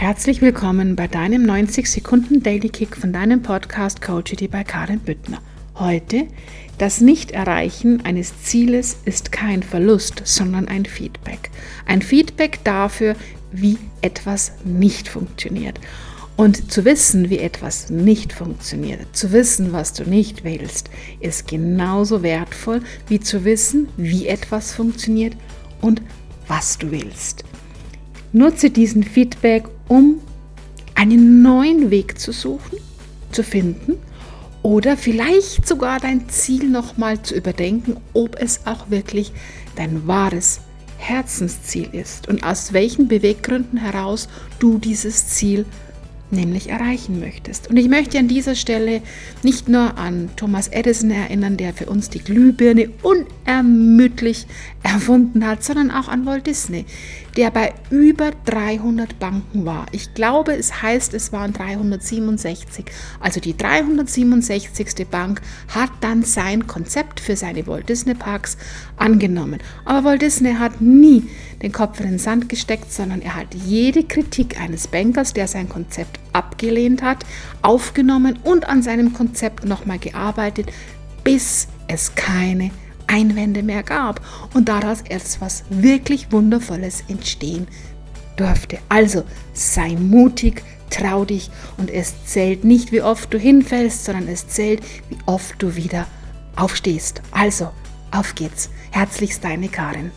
Herzlich willkommen bei deinem 90 Sekunden Daily Kick von deinem Podcast Coachity bei Karin Büttner. Heute, das Nicht-Erreichen eines Zieles ist kein Verlust, sondern ein Feedback. Ein Feedback dafür, wie etwas nicht funktioniert. Und zu wissen, wie etwas nicht funktioniert, zu wissen, was du nicht willst, ist genauso wertvoll wie zu wissen, wie etwas funktioniert und was du willst. Nutze diesen Feedback, um einen neuen Weg zu suchen, zu finden oder vielleicht sogar dein Ziel nochmal zu überdenken, ob es auch wirklich dein wahres Herzensziel ist und aus welchen Beweggründen heraus du dieses Ziel nämlich erreichen möchtest. Und ich möchte an dieser Stelle nicht nur an Thomas Edison erinnern, der für uns die Glühbirne unermüdlich erfunden hat, sondern auch an Walt Disney, der bei über 300 Banken war. Ich glaube, es heißt, es waren 367. Also die 367. Bank hat dann sein Konzept für seine Walt Disney Parks angenommen. Aber Walt Disney hat nie den Kopf in den Sand gesteckt, sondern er hat jede Kritik eines Bankers, der sein Konzept abgelehnt hat, aufgenommen und an seinem Konzept nochmal gearbeitet, bis es keine Einwände mehr gab und daraus etwas wirklich Wundervolles entstehen durfte. Also sei mutig, trau dich und es zählt nicht, wie oft du hinfällst, sondern es zählt, wie oft du wieder aufstehst. Also, auf geht's. Herzlichst deine Karin.